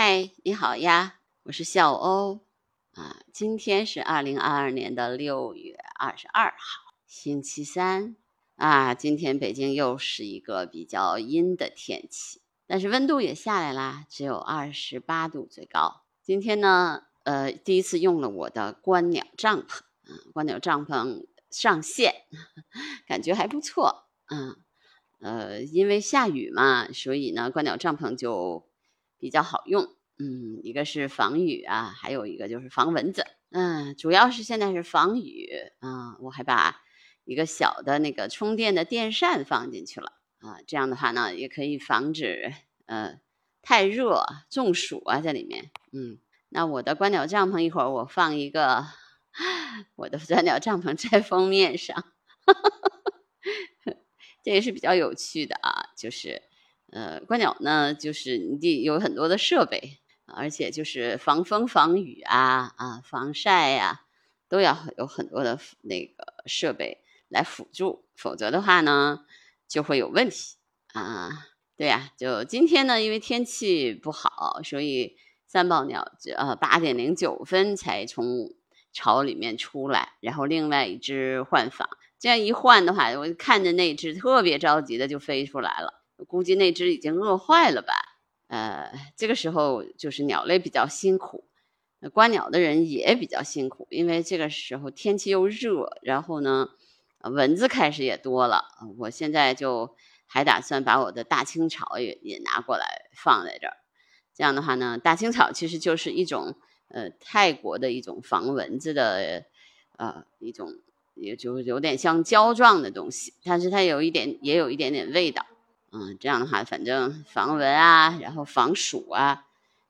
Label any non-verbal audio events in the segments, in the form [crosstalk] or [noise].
嗨，你好呀，我是笑欧啊。今天是二零二二年的六月二十二号，星期三啊。今天北京又是一个比较阴的天气，但是温度也下来啦，只有二十八度最高。今天呢，呃，第一次用了我的观鸟帐篷，嗯，观鸟帐篷上线，[laughs] 感觉还不错，嗯，呃，因为下雨嘛，所以呢，观鸟帐篷就。比较好用，嗯，一个是防雨啊，还有一个就是防蚊子，嗯，主要是现在是防雨啊。我还把一个小的那个充电的电扇放进去了啊，这样的话呢，也可以防止呃太热中暑啊在里面。嗯，那我的观鸟帐篷一会儿我放一个 [laughs] 我的观鸟帐篷在封面上，[laughs] 这也是比较有趣的啊，就是。呃，观鸟呢，就是你得有很多的设备，而且就是防风防雨啊啊，防晒呀，都要有很多的那个设备来辅助，否则的话呢，就会有问题啊。对呀，就今天呢，因为天气不好，所以三宝鸟呃八点零九分才从巢里面出来，然后另外一只换房，这样一换的话，我看着那只特别着急的就飞出来了。估计那只已经饿坏了吧？呃，这个时候就是鸟类比较辛苦，观鸟的人也比较辛苦，因为这个时候天气又热，然后呢，蚊子开始也多了。我现在就还打算把我的大青草也也拿过来放在这儿，这样的话呢，大青草其实就是一种呃泰国的一种防蚊子的呃一种，也就有点像胶状的东西，但是它有一点也有一点点味道。嗯，这样的话，反正防蚊啊，然后防暑啊，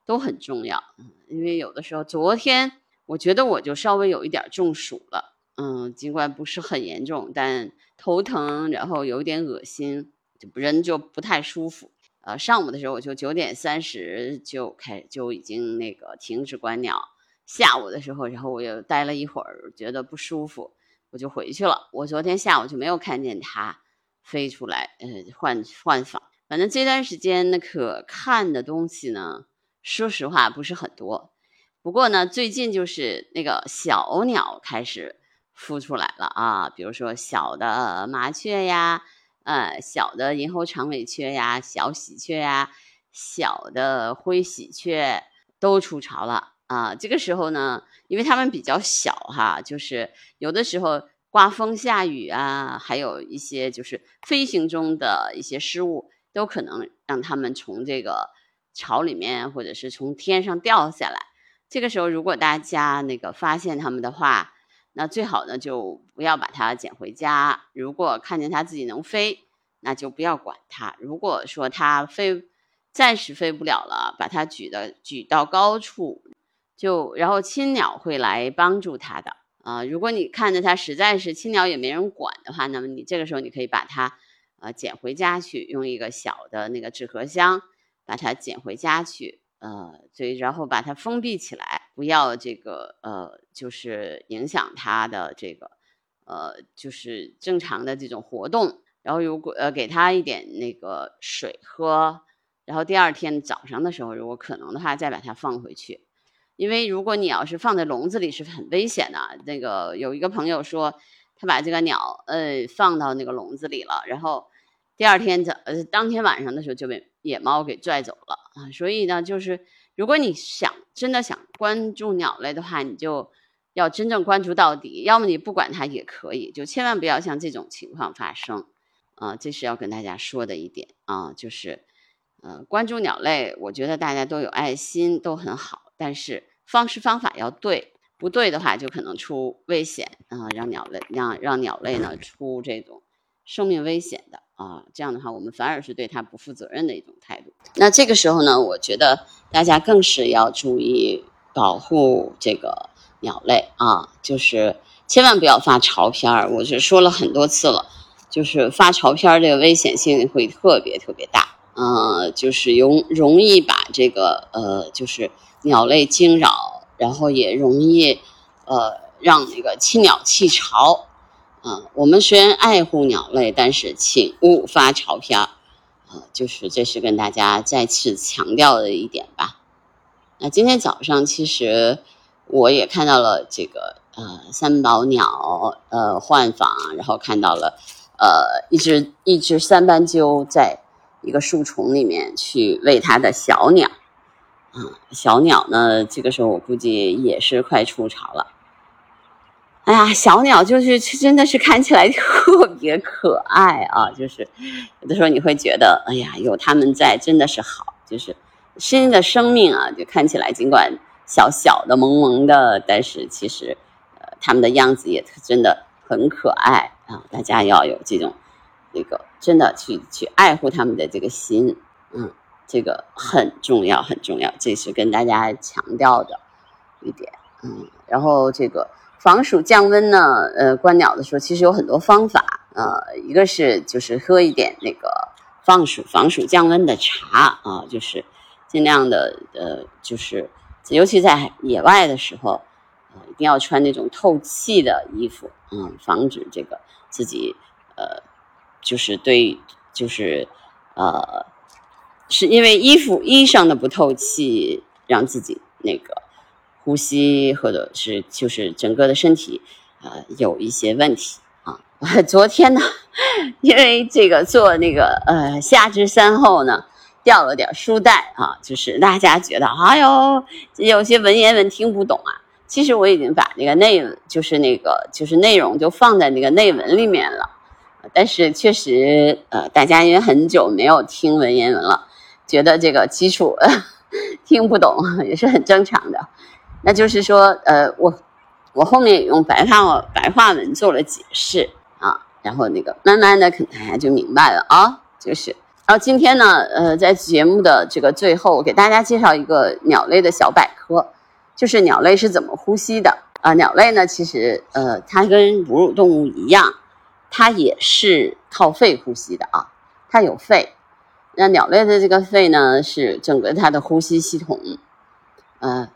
都很重要。因为有的时候，昨天我觉得我就稍微有一点中暑了。嗯，尽管不是很严重，但头疼，然后有点恶心，就人就不太舒服。呃，上午的时候我就九点三十就开就已经那个停止观鸟，下午的时候，然后我又待了一会儿，觉得不舒服，我就回去了。我昨天下午就没有看见它。飞出来，呃，换换房，反正这段时间呢，可看的东西呢，说实话不是很多。不过呢，最近就是那个小鸟开始孵出来了啊，比如说小的麻雀呀，呃，小的银喉长尾雀呀，小喜鹊呀，小的灰喜鹊都出巢了啊。这个时候呢，因为它们比较小哈，就是有的时候。刮风下雨啊，还有一些就是飞行中的一些失误，都可能让他们从这个巢里面，或者是从天上掉下来。这个时候，如果大家那个发现它们的话，那最好呢就不要把它捡回家。如果看见它自己能飞，那就不要管它。如果说它飞暂时飞不了了，把它举的举到高处，就然后亲鸟会来帮助它的。啊，如果你看着它实在是青鸟也没人管的话，那么你这个时候你可以把它，呃，捡回家去，用一个小的那个纸盒箱把它捡回家去，呃，所以然后把它封闭起来，不要这个呃，就是影响它的这个，呃，就是正常的这种活动。然后如果呃给它一点那个水喝，然后第二天早上的时候，如果可能的话，再把它放回去。因为如果你要是放在笼子里是很危险的。那个有一个朋友说，他把这个鸟呃放到那个笼子里了，然后第二天早呃当天晚上的时候就被野猫给拽走了啊。所以呢，就是如果你想真的想关注鸟类的话，你就要真正关注到底。要么你不管它也可以，就千万不要像这种情况发生啊。这是要跟大家说的一点啊，就是呃关注鸟类，我觉得大家都有爱心，都很好。但是方式方法要对，不对的话就可能出危险啊，让鸟类让让鸟类呢出这种生命危险的啊，这样的话我们反而是对它不负责任的一种态度。那这个时候呢，我觉得大家更是要注意保护这个鸟类啊，就是千万不要发潮片儿。我是说了很多次了，就是发潮片儿这个危险性会特别特别大，嗯，就是容容易把这个呃就是。鸟类惊扰，然后也容易，呃，让那个亲鸟弃巢。啊，我们虽然爱护鸟类，但是请勿发潮片儿。啊，就是这是跟大家再次强调的一点吧。那今天早上其实我也看到了这个呃三宝鸟呃换访，然后看到了呃一只一只三斑鸠在一个树丛里面去喂它的小鸟。啊，小鸟呢？这个时候我估计也是快出巢了。哎呀，小鸟就是真的是看起来特别可爱啊！就是有的时候你会觉得，哎呀，有它们在真的是好。就是新的生命啊，就看起来尽管小小的、萌萌的，但是其实呃，它们的样子也真的很可爱啊！大家要有这种这个真的去去爱护它们的这个心，嗯。这个很重要，很重要，这是跟大家强调的一点。嗯，然后这个防暑降温呢，呃，观鸟的时候其实有很多方法。呃，一个是就是喝一点那个防暑防暑降温的茶啊，就是尽量的呃，就是尤其在野外的时候，呃，一定要穿那种透气的衣服，嗯，防止这个自己呃，就是对，就是呃。是因为衣服衣裳的不透气，让自己那个呼吸或者是就是整个的身体呃有一些问题啊。[laughs] 昨天呢，因为这个做那个呃夏至三后呢，掉了点书袋啊，就是大家觉得哎呦有些文言文听不懂啊。其实我已经把那个内就是那个就是内容就放在那个内文里面了，但是确实呃大家因为很久没有听文言文了。觉得这个基础 [laughs] 听不懂也是很正常的，那就是说，呃，我我后面也用白话白话文做了解释啊，然后那个慢慢的可能大家就明白了啊，就是，然后今天呢，呃，在节目的这个最后，我给大家介绍一个鸟类的小百科，就是鸟类是怎么呼吸的啊？鸟类呢，其实呃，它跟哺乳动物一样，它也是靠肺呼吸的啊，它有肺。那鸟类的这个肺呢，是整个它的呼吸系统，呃，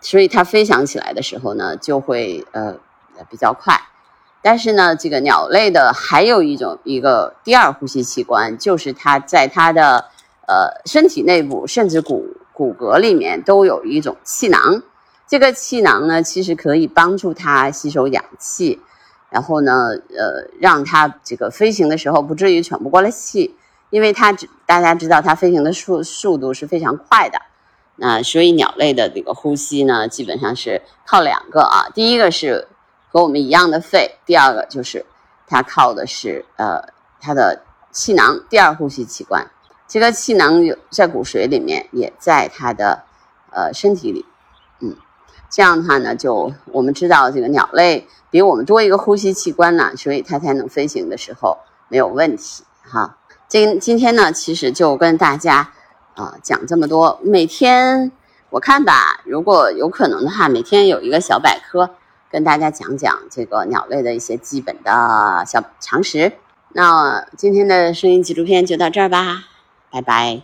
所以它飞翔起来的时候呢，就会呃比较快。但是呢，这个鸟类的还有一种一个第二呼吸器官，就是它在它的呃身体内部，甚至骨骨骼里面都有一种气囊。这个气囊呢，其实可以帮助它吸收氧气，然后呢，呃，让它这个飞行的时候不至于喘不过来气。因为它只大家知道它飞行的速速度是非常快的，那所以鸟类的这个呼吸呢，基本上是靠两个啊，第一个是和我们一样的肺，第二个就是它靠的是呃它的气囊，第二呼吸器官。这个气囊有在骨髓里面，也在它的呃身体里，这样的话呢，就我们知道这个鸟类比我们多一个呼吸器官呢，所以它才能飞行的时候没有问题哈。今今天呢，其实就跟大家啊讲这么多。每天我看吧，如果有可能的话，每天有一个小百科，跟大家讲讲这个鸟类的一些基本的小常识。那今天的声音纪录片就到这儿吧，拜拜。